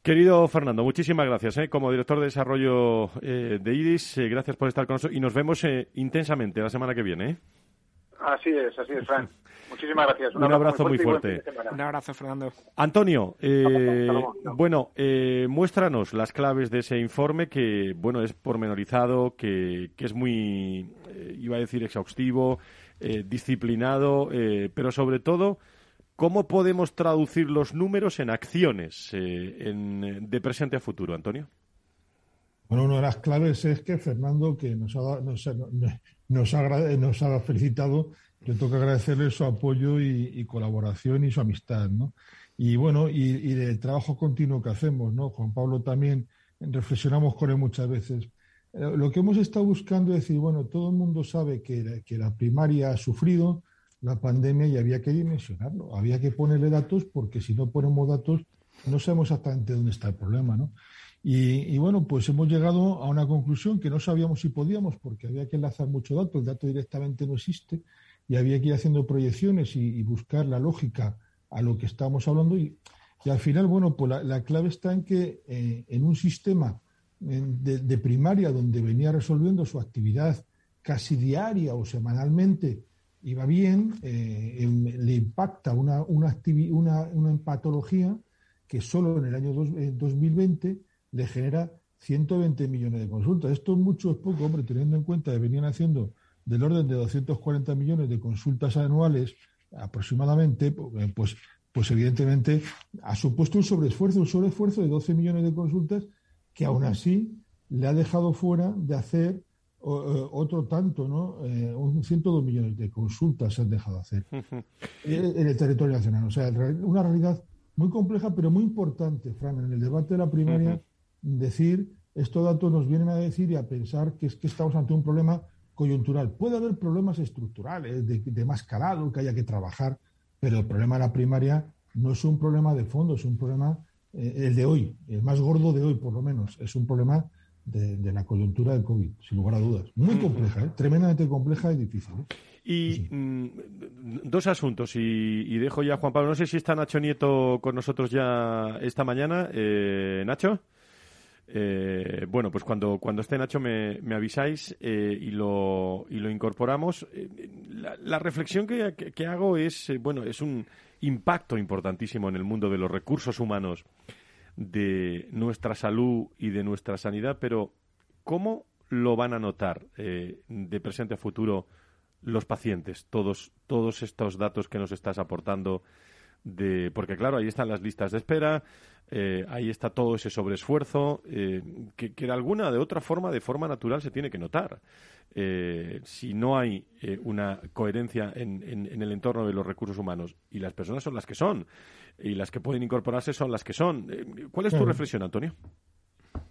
Querido Fernando, muchísimas gracias. ¿eh? Como director de desarrollo eh, de IDIS, eh, gracias por estar con nosotros y nos vemos intensamente la semana que viene. Así es, así es, Fran. (laughs) Muchísimas gracias. Un, abrazo, muy fuerte. Un abrazo, Fernando. Antonio, bueno, muéstranos las claves de ese informe que, bueno, es pormenorizado, que, que es muy, iba a decir, exhaustivo, disciplinado, pero sobre todo ¿Cómo podemos traducir los números en acciones eh, de presente a futuro, Antonio? Bueno, una de las claves es que Fernando, que nos ha, nos, nos, ha, nos ha felicitado, le toca agradecerle su apoyo y, colaboración y su amistad, ¿no? Y bueno, y, y el trabajo continuo que hacemos, ¿no? Juan Pablo también reflexionamos con él muchas veces. Eh, lo que hemos estado buscando es decir, bueno, todo el mundo sabe que, que la primaria ha sufrido, la pandemia y había que dimensionarlo, había que ponerle datos porque si no ponemos datos no sabemos exactamente dónde está el problema, ¿no? Y, bueno, pues hemos llegado a una conclusión que no sabíamos si podíamos porque había que enlazar mucho dato, el dato directamente no existe y había que ir haciendo proyecciones y, buscar la lógica a lo que estábamos hablando. Y, al final, bueno, pues la, clave está en que eh, en un sistema de primaria donde venía resolviendo su actividad casi diaria o semanalmente, iba bien, eh, le impacta una, una, una, una, patología que solo en el año 2020 le genera 120 millones de consultas. Esto es mucho, es poco, hombre, teniendo en cuenta que venían haciendo del orden de 240 millones de consultas anuales aproximadamente, eh, pues, pues evidentemente ha supuesto un sobreesfuerzo, un sobreesfuerzo de 12 millones de consultas que aún así le ha dejado fuera de hacer eh, otro tanto, ¿no? Eh, un 102 millones de consultas se han dejado hacer en el territorio nacional. O sea, una realidad muy compleja, pero muy importante, Fran, en el debate de la primaria, decir, estos datos nos vienen a decir y a pensar que es que estamos ante un problema coyuntural. Puede haber problemas estructurales, de, más calado, que haya que trabajar, pero el problema de la primaria no es un problema de fondo, es un problema, eh, el de hoy, el más gordo de hoy por lo menos, es un problema de, la coyuntura del COVID, sin lugar a dudas. Muy compleja, ¿eh? tremendamente compleja y difícil. ¿eh? Y mm, dos asuntos, y, dejo ya a Juan Pablo. No sé si está Nacho Nieto con nosotros ya esta mañana. Eh, Nacho. Bueno, pues cuando, cuando esté Nacho me, avisáis y, lo, y lo incorporamos. La, reflexión que, hago es, bueno, es un impacto importantísimo en el mundo de los recursos humanos de nuestra salud y de nuestra sanidad, pero ¿cómo lo van a notar eh, de presente a futuro los pacientes, todos, todos estos datos que nos estás aportando? De, porque claro, ahí están las listas de espera, eh, ahí está todo ese sobreesfuerzo, eh, que, de alguna de otra forma, de forma natural, se tiene que notar. si no hay una coherencia en, en, el entorno de los recursos humanos y las personas son las que son, y las que pueden incorporarse son las que son. Eh, ¿Cuál es tu reflexión, Antonio?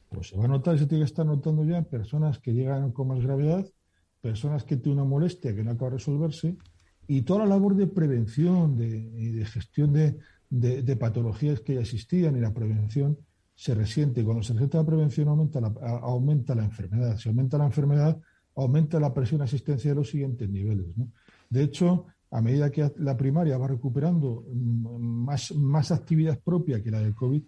Pues se va a notar, se tiene que estar notando ya personas que llegan con más gravedad, personas que tienen una molestia que no acaba de resolverse y toda la labor de prevención de, y de gestión de, de, patologías que ya existían y la prevención se resiente. Cuando se resiente la prevención aumenta la, aumenta la enfermedad. Si aumenta la enfermedad, aumenta la presión asistencia de los siguientes niveles. De hecho, a medida que la primaria va recuperando mm, más, más actividad propia que la del COVID,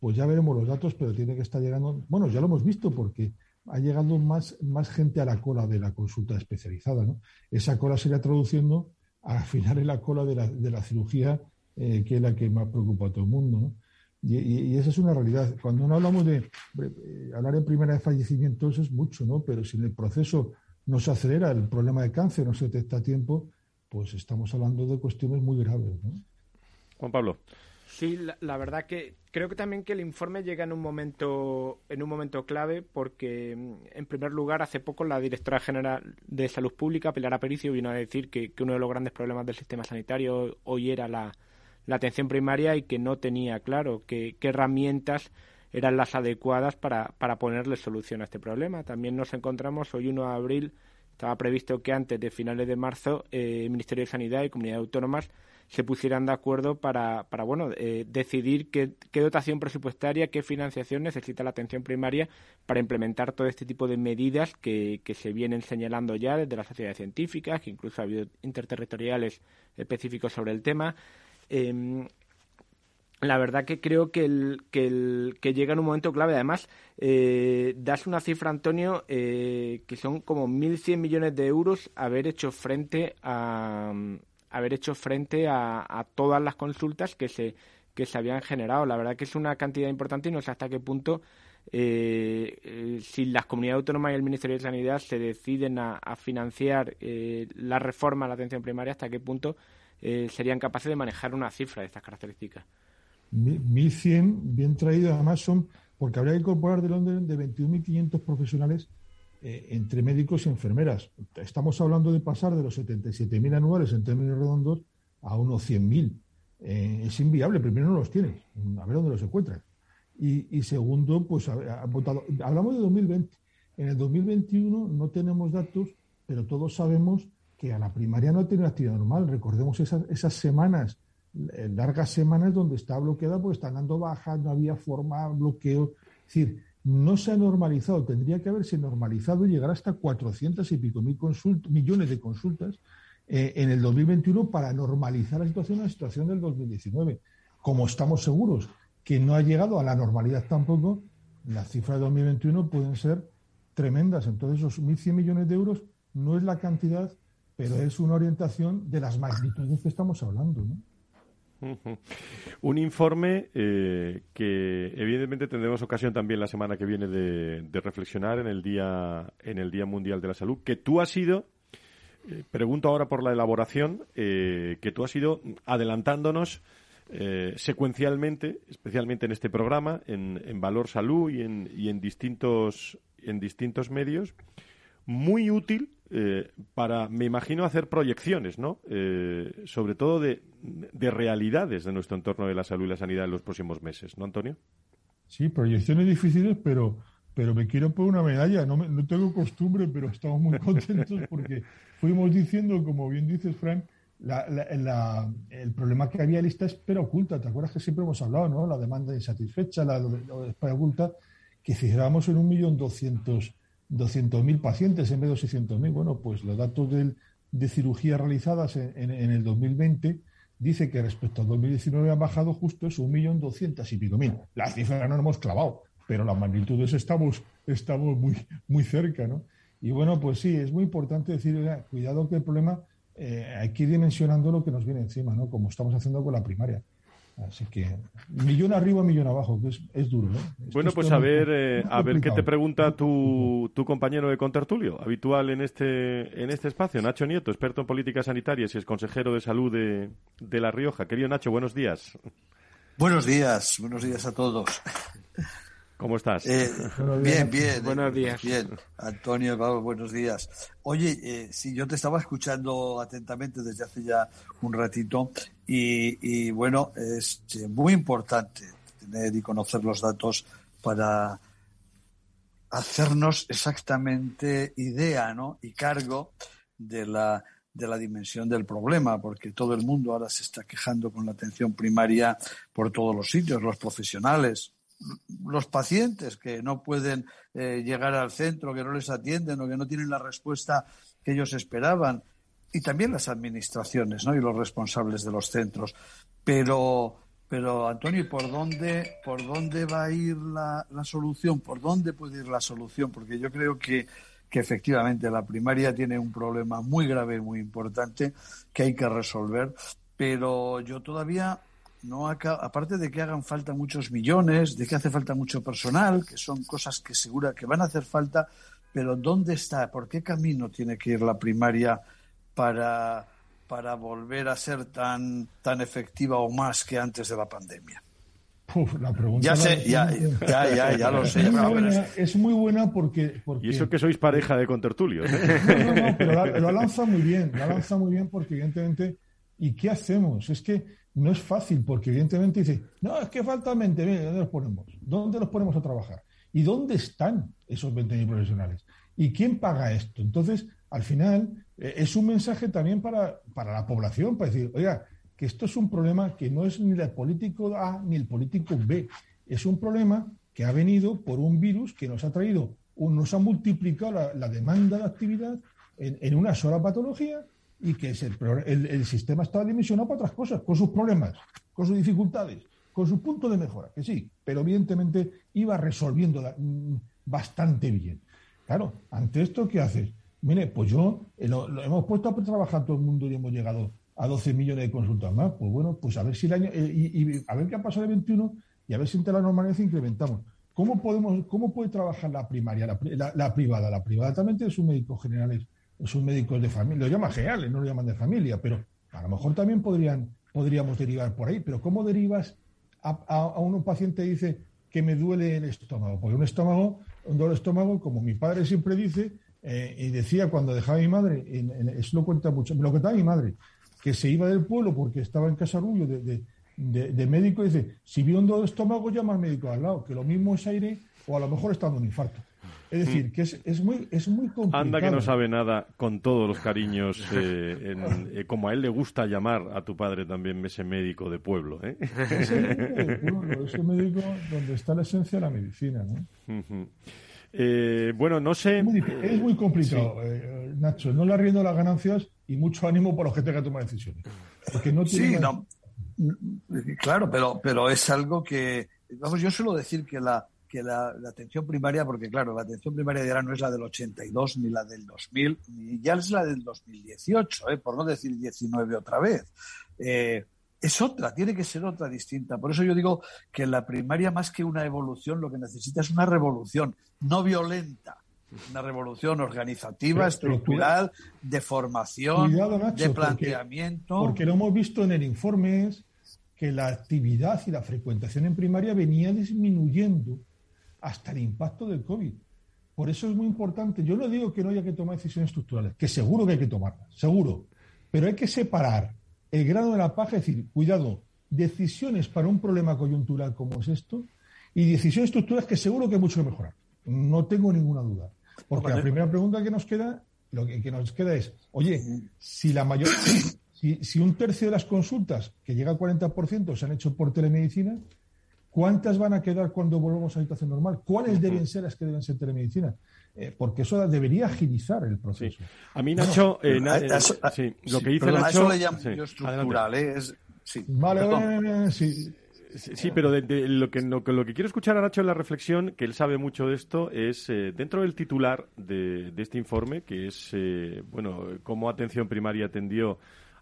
pues ya veremos los datos, pero tiene que estar llegando, bueno, ya lo hemos visto porque ha llegado más, más gente a la cola de la consulta especializada. Esa cola se irá traduciendo al final en la cola de la, de la cirugía, eh, que es la que más preocupa a todo el mundo. ¿no? Y, esa es una realidad. Cuando no hablamos de eh, hablar en primera de fallecimientos es mucho, ¿no? Pero si en el proceso no se acelera, el problema de cáncer no se detecta a tiempo, pues estamos hablando de cuestiones muy graves. ¿no? Juan Pablo. Sí, la, verdad que creo que también que el informe llega en un momento en un momento clave porque en primer lugar hace poco la directora general de Salud Pública Pilar Aparicio vino a decir que, uno de los grandes problemas del sistema sanitario hoy era la, atención primaria y que no tenía claro qué herramientas eran las adecuadas para, para ponerle solución a este problema. También nos encontramos hoy 1 de abril estaba previsto que antes de finales de marzo eh, el Ministerio de Sanidad y Comunidades Autónomas se pusieran de acuerdo para, para bueno, eh, decidir qué, dotación presupuestaria, qué financiación necesita la atención primaria para implementar todo este tipo de medidas que, que se vienen señalando ya desde las sociedades científicas, que incluso ha habido interterritoriales específicos sobre el tema. Em, la verdad que creo que, el, que, el, que llega en un momento clave. Además, eh, das una cifra, Antonio, eh, que son como 1.100 millones de euros haber hecho frente a haber hecho frente a, todas las consultas que se que se habían generado. La verdad que es una cantidad importante y no sé hasta qué punto eh, si las comunidades autónomas y el Ministerio de Sanidad se deciden a, financiar la reforma a la atención primaria, hasta qué punto serían capaces de manejar una cifra de estas características. 1.100 bien traídos, además son, porque habría que incorporar de Londres de 21.500 profesionales eh, entre médicos y enfermeras. Estamos hablando de pasar de los 77.000 anuales en términos redondos a unos 100.000. Eh, es inviable, primero no los tienes, a ver dónde los encuentras. Y, segundo, pues hablamos de 2020. En el 2021 no tenemos datos, pero todos sabemos que a la primaria no tiene actividad normal. Recordemos esas, esas semanas largas semanas donde está bloqueada porque están dando bajas, no había forma, bloqueo. Es decir, no se ha normalizado, tendría que haberse normalizado y llegar hasta 400 y pico mil millones de consultas eh, en el 2021 para normalizar la situación, la situación del 2019. Como estamos seguros que no ha llegado a la normalidad tampoco, las cifras de 2021 pueden ser tremendas. Entonces, esos 1.100 millones de euros no es la cantidad, pero es una orientación de las magnitudes que estamos hablando. ¿no? Un informe eh, que evidentemente tendremos ocasión también la semana que viene de, reflexionar en el día en el Día Mundial de la Salud, que tú has ido, eh, pregunto ahora por la elaboración, eh, que tú has ido adelantándonos secuencialmente, especialmente en este programa, en, en Valor Salud y en, y en distintos en distintos medios, muy útil eh, para, me imagino, hacer proyecciones, ¿no? Eh, sobre todo de, de, realidades de nuestro entorno de la salud y la sanidad en los próximos meses, ¿no, Antonio? Sí, proyecciones difíciles, pero, pero me quiero poner una medalla. No, no tengo costumbre, pero estamos muy (laughs) contentos porque fuimos diciendo, como bien dices, Frank, la, el problema que había lista espera oculta. ¿Te acuerdas que siempre hemos hablado, ¿no? La demanda insatisfecha, la, espera oculta, que fijamos en un millón doscientos 200.000 pacientes en vez de 600.000. Bueno, pues los datos de cirugías realizadas en, el 2020 dice que respecto al 2019 han bajado justo eso, 1.200.000 y pico mil. La cifra no nos hemos clavado, pero las magnitudes estamos, estamos muy, muy cerca, ¿no? Y bueno, pues sí, es muy importante decir, cuidado que el problema eh, hay que ir dimensionando lo que nos viene encima, ¿no? Como estamos haciendo con la primaria. Así que millón arriba, millón abajo, que es, duro. bueno, pues a ver, eh, a ver qué te pregunta tu, tu compañero de contertulio, habitual en este, en este espacio, Nacho Nieto, experto en políticas sanitarias y es consejero de salud de, de La Rioja. Querido Nacho, buenos días. Buenos días, buenos días a todos. ¿Cómo estás? Eh, bien, bien. Buenos días. Bien, Antonio, Pablo, buenos días. Oye, eh, si yo te estaba escuchando atentamente desde hace ya un ratito y, bueno, es eh, muy importante tener y conocer los datos para hacernos exactamente idea ¿no? y cargo de la, de la dimensión del problema, porque todo el mundo ahora se está quejando con la atención primaria por todos los sitios, los profesionales, los pacientes que no pueden eh, llegar al centro, que no les atienden o que no tienen la respuesta que ellos esperaban, y también las administraciones ¿no? y los responsables de los centros. Pero, pero Antonio, ¿por dónde, ¿por dónde va a ir la, la solución? ¿Por dónde puede ir la solución? Porque yo creo que, que efectivamente la primaria tiene un problema muy grave, muy importante, que hay que resolver, pero yo todavía no aparte de que hagan falta muchos millones, de que hace falta mucho personal, que son cosas que segura que van a hacer falta, pero ¿dónde está? ¿Por qué camino tiene que ir la primaria para para volver a ser tan, tan efectiva o más que antes de la pandemia? la pregunta ya sé, ya, ya, ya, lo sé. Es muy, buena, porque, porque, Y eso que sois pareja de contertulios. ¿eh? No, (laughs) no, no, pero lo lanza muy bien, lo lanza muy bien porque evidentemente, ¿y qué hacemos? Es que no es fácil porque evidentemente dice, no, es que falta 20.000, ¿dónde los ponemos? ¿Dónde los ponemos a trabajar? ¿Y dónde están esos 20.000 profesionales? ¿Y quién paga esto? Entonces, al final, eh, es un mensaje también para, para la población, para decir, oiga, que esto es un problema que no es ni el político A ni el político B, es un problema que ha venido por un virus que nos ha traído, nos ha multiplicado la, demanda de actividad en, una sola patología y que el, el, sistema está dimensionado para otras cosas, con sus problemas, con sus dificultades, con su punto de mejora, que sí, pero evidentemente iba resolviendo mm, bastante bien. Claro, ante esto, ¿qué haces? Mire, pues yo eh, lo, hemos puesto a trabajar todo el mundo y hemos llegado a 12 millones de consultas más. Pues bueno, pues a ver si el año, eh, y, a ver qué ha pasado el 21 y a ver si entre la normalidad incrementamos. ¿Cómo podemos, cómo puede trabajar la primaria, la, privada? La privada también tiene sus médicos generales, sus médicos de familia, lo llaman generales, no lo llaman de familia, pero a lo mejor también podrían, podríamos derivar por ahí. Pero ¿cómo derivas a, a, un paciente dice que me duele el estómago? Porque un estómago, un dolor de estómago, como mi padre siempre dice, eh, y decía cuando dejaba a mi madre, eso lo cuenta mucho, me lo contaba mi madre, que se iba del pueblo porque estaba en Casarrubio de, de, médico y dice, si vio un dolor de estómago, llama al médico al lado, que lo mismo es aire o a lo mejor está dando un infarto. Es decir, mm. que es, es, muy, es muy complicado. Anda que no sabe nada con todos los cariños, eh, eh, como a él le gusta llamar a tu padre también ese médico de pueblo. ¿eh? Ese médico de pueblo, ese médico donde está la esencia de la medicina. ¿no? Eh, bueno, no sé. Es muy, complicado, eh, Nacho. No le arriendo las ganancias y mucho ánimo por los que tengan que tomar decisiones. Porque no Sí, no. Claro, pero, pero es algo que. Vamos, yo suelo decir que la, que la, atención primaria, porque claro, la atención primaria de ahora no es la del 82 ni la del 2000, ni ya es la del 2018, eh, por no decir 19 otra vez. Eh, es otra, tiene que ser otra distinta. Por eso yo digo que la primaria, más que una evolución, lo que necesita es una revolución, no violenta. Una revolución organizativa, estructural, de formación, de planteamiento. Porque, lo hemos visto en el informe que la actividad y la frecuentación en primaria venía disminuyendo hasta el impacto del COVID. Por eso es muy importante. Yo no digo que no haya que tomar decisiones estructurales, que seguro que hay que tomarlas, seguro. Pero hay que separar el grado de la paja, es decir, cuidado, decisiones para un problema coyuntural como es esto y decisiones estructurales que seguro que hay mucho que mejorar. No tengo ninguna duda. Porque la primera pregunta que nos queda, lo que, nos queda es, oye, si la mayor, si, un tercio de las consultas, que llega al 40%, se han hecho por telemedicina, ¿cuántas van a quedar cuando volvamos a la situación normal? ¿Cuáles deben ser las que deben ser telemedicina? Eh, porque eso debería agilizar el proceso. A mí, Nacho, eh, eh, lo que dice Nacho... Eso le llamo estructural, es, sí. Vale, sí. Sí, pero lo, que, lo, que quiero escuchar a Nacho en la reflexión, que él sabe mucho de esto, es dentro del titular de, este informe, que es, bueno, cómo atención primaria atendió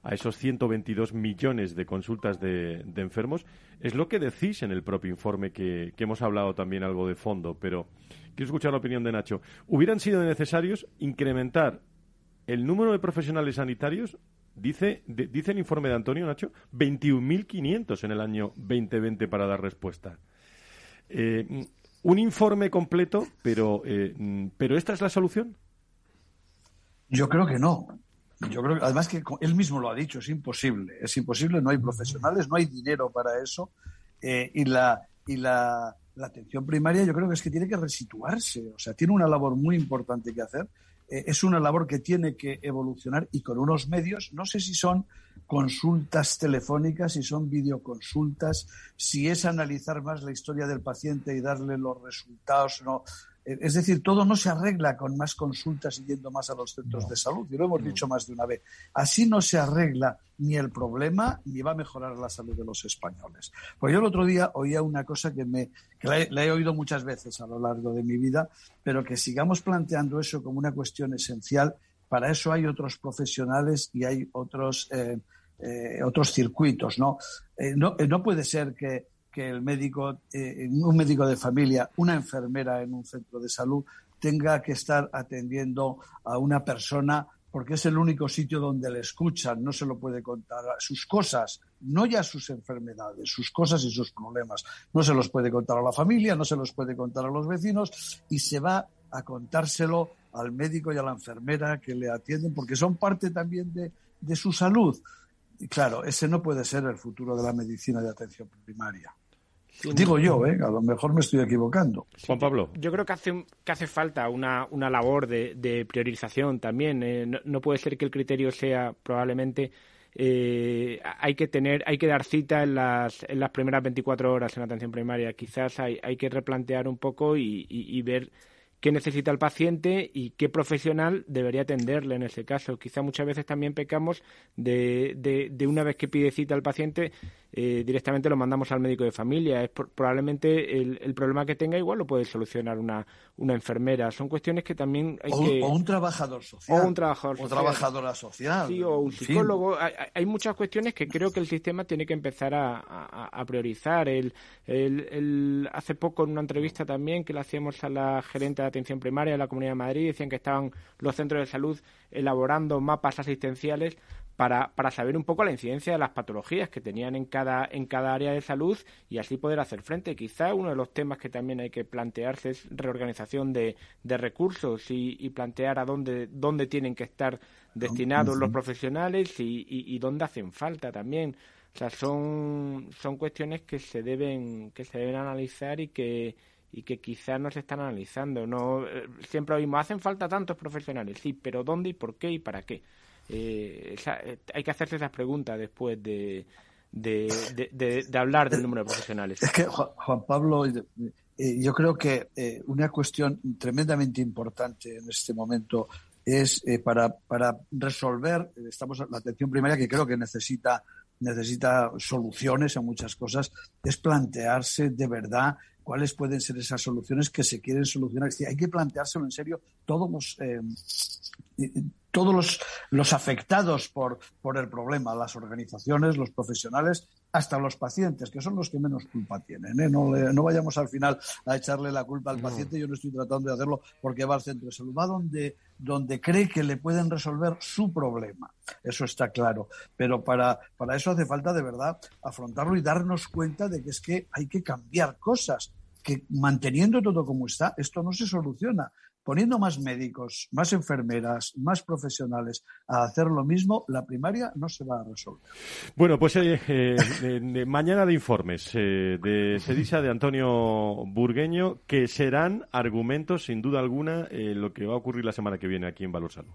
a esos 122 millones de consultas de, enfermos, es lo que decís en el propio informe, que, que hemos hablado también algo de fondo, pero quiero escuchar la opinión de Nacho. ¿Hubieran sido necesarios incrementar el número de profesionales sanitarios? Dice, dice el informe de Antonio, Nacho, 21.500 en el año 2020 para dar respuesta. Eh, un informe completo, pero, eh, pero ¿esta es la solución? Yo creo que no. Yo creo que, además que él mismo lo ha dicho, es imposible. Es imposible, no hay profesionales, no hay dinero para eso. Eh, y la, y la, la atención primaria yo creo que es que tiene que resituarse, o sea, tiene una labor muy importante que hacer, eh, es una labor que tiene que evolucionar y con unos medios, no sé si son consultas telefónicas, si son videoconsultas, si es analizar más la historia del paciente y darle los resultados, no, es decir, todo no se arregla con más consultas y yendo más a los centros de salud, y lo hemos dicho más de una vez. Así no se arregla ni el problema ni va a mejorar la salud de los españoles. Pues yo el otro día oía una cosa que, me, la, he, oído muchas veces a lo largo de mi vida, pero que sigamos planteando eso como una cuestión esencial. Para eso hay otros profesionales y hay otros, eh, eh, otros circuitos. ¿no? Eh, no, no puede ser que que el médico, eh, un médico de familia, una enfermera en un centro de salud tenga que estar atendiendo a una persona porque es el único sitio donde le escuchan, no se lo puede contar sus cosas, no ya sus enfermedades, sus cosas y sus problemas. No se los puede contar a la familia, no se los puede contar a los vecinos y se va a contárselo al médico y a la enfermera que le atienden, porque son parte también de, de su salud. Y claro, ese no puede ser el futuro de la medicina de atención primaria. Digo yo, ¿eh? a lo mejor me estoy equivocando. Juan Pablo. Yo creo que hace, que hace falta una, una labor de, priorización también. Eh, no, puede ser que el criterio sea probablemente eh, hay que tener, hay que dar cita en las, en las primeras 24 horas en atención primaria. Quizás hay, hay que replantear un poco y, y ver qué necesita el paciente y qué profesional debería atenderle en ese caso. Quizá muchas veces también pecamos de, de, una vez que pide cita al paciente, eh, directamente lo mandamos al médico de familia. Es probablemente el, problema que tenga igual lo puede solucionar una, una enfermera. Son cuestiones que también hay o, que... O un trabajador social. O un trabajador social. O trabajadora social. Sí, o un psicólogo. Hay, muchas cuestiones que creo que el sistema tiene que empezar a, a, priorizar. El, el, hace poco en una entrevista también que le hacíamos a la gerente de atención primaria de la Comunidad de Madrid, decían que estaban los centros de salud elaborando mapas asistenciales para, para saber un poco la incidencia de las patologías que tenían en cada, en cada área de salud y así poder hacer frente. Quizá uno de los temas que también hay que plantearse es reorganización de, de recursos y, y, plantear a dónde, dónde tienen que estar destinados los profesionales y, y, y dónde hacen falta también. O sea, son, son cuestiones que se deben, que se deben analizar y que, y que quizás no se están analizando. No, eh, siempre oímos, hacen falta tantos profesionales, sí, pero ¿dónde y por qué y para qué? Eh, eh, hay que hacerse esas preguntas después de, de, hablar del número de profesionales. Es que, Juan Pablo, yo creo que una cuestión tremendamente importante en este momento es para, para resolver, estamos la atención primaria que creo que necesita necesita soluciones a muchas cosas, es plantearse de verdad cuáles pueden ser esas soluciones que se quieren solucionar. Es decir, hay que planteárselo en serio todos los, eh, todos los, los afectados por, por el problema, las organizaciones, los profesionales, hasta los pacientes, que son los que menos culpa tienen. ¿eh? No, no, vayamos al final a echarle la culpa al paciente. Yo no estoy tratando de hacerlo porque va al centro de salud, va donde, donde cree que le pueden resolver su problema. Eso está claro. Pero para, para eso hace falta de verdad afrontarlo y darnos cuenta de que es que hay que cambiar cosas que manteniendo todo como está, esto no se soluciona poniendo más médicos, más enfermeras, más profesionales a hacer lo mismo, la primaria no se va a resolver. Bueno, pues eh, eh, mañana de informes eh, de Sedisa de Antonio Burgueño, que serán argumentos, sin duda alguna, lo que va a ocurrir la semana que viene aquí en Valor Salud.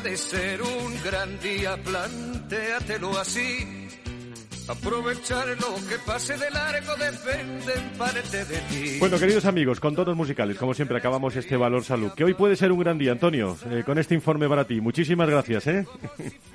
Puede ser un gran día, plantéatelo así. Aprovechar lo que pase de largo depende en parte de ti. Bueno, queridos amigos, con todos musicales, como siempre, acabamos este Valor Salud. Que hoy puede ser un gran día, Antonio, eh, con este informe para ti. Muchísimas gracias, ¿eh?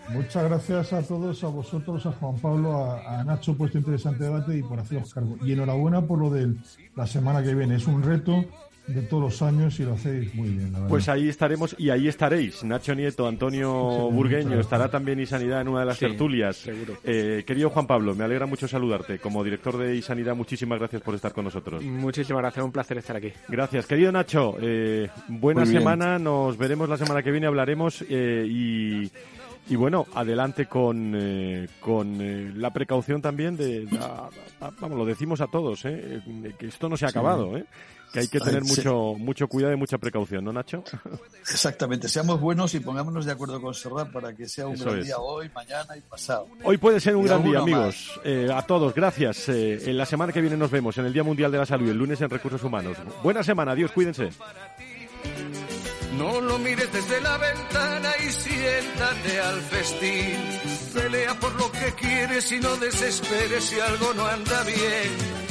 Muchas gracias a todos, a vosotros, a Juan Pablo, a, Nacho por este interesante debate y por haceros cargo. Y enhorabuena por lo de la semana que viene. Es un reto de todos los años y lo hacéis muy bien. pues ahí estaremos y ahí estaréis. Nacho Nieto, Antonio Burgueño, estará también Isanidad en una de las tertulias. Eh, querido Juan Pablo, me alegra mucho saludarte. Como director de Isanidad, muchísimas gracias por estar con nosotros. Muchísimas gracias, un placer estar aquí. Gracias. Querido Nacho, eh, buena semana, nos veremos la semana que viene, hablaremos eh, y... Y bueno, adelante con, con la precaución también de, vamos, lo decimos a todos, que esto no se ha acabado, ¿eh? Que hay que tener mucho, mucho cuidado y mucha precaución, ¿no, Nacho? Exactamente, seamos buenos y pongámonos de acuerdo con Serrat para que sea un gran día hoy, mañana y pasado. Hoy puede ser un gran día, amigos. Eh, a todos, gracias. Eh, en la semana que viene nos vemos en el Día Mundial de la Salud, el lunes en Recursos Humanos. Buena semana, adiós, cuídense. No lo mires desde la ventana y siéntate al festín. Pelea por lo que quieres y no desesperes si algo no anda bien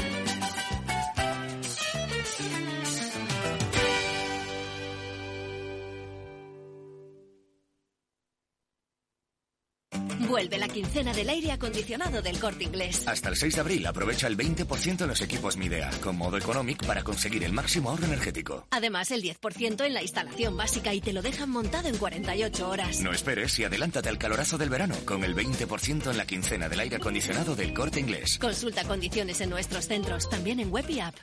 Vuelve la quincena del aire acondicionado del corte inglés. Hasta el 6 de abril aprovecha el 20% en los equipos Midea, con modo económico para conseguir el máximo ahorro energético. Además, el 10% en la instalación básica y te lo dejan montado en 48 horas. No esperes y adelántate al calorazo del verano con el 20% en la quincena del aire acondicionado del corte inglés. Consulta condiciones en nuestros centros, también en web y app.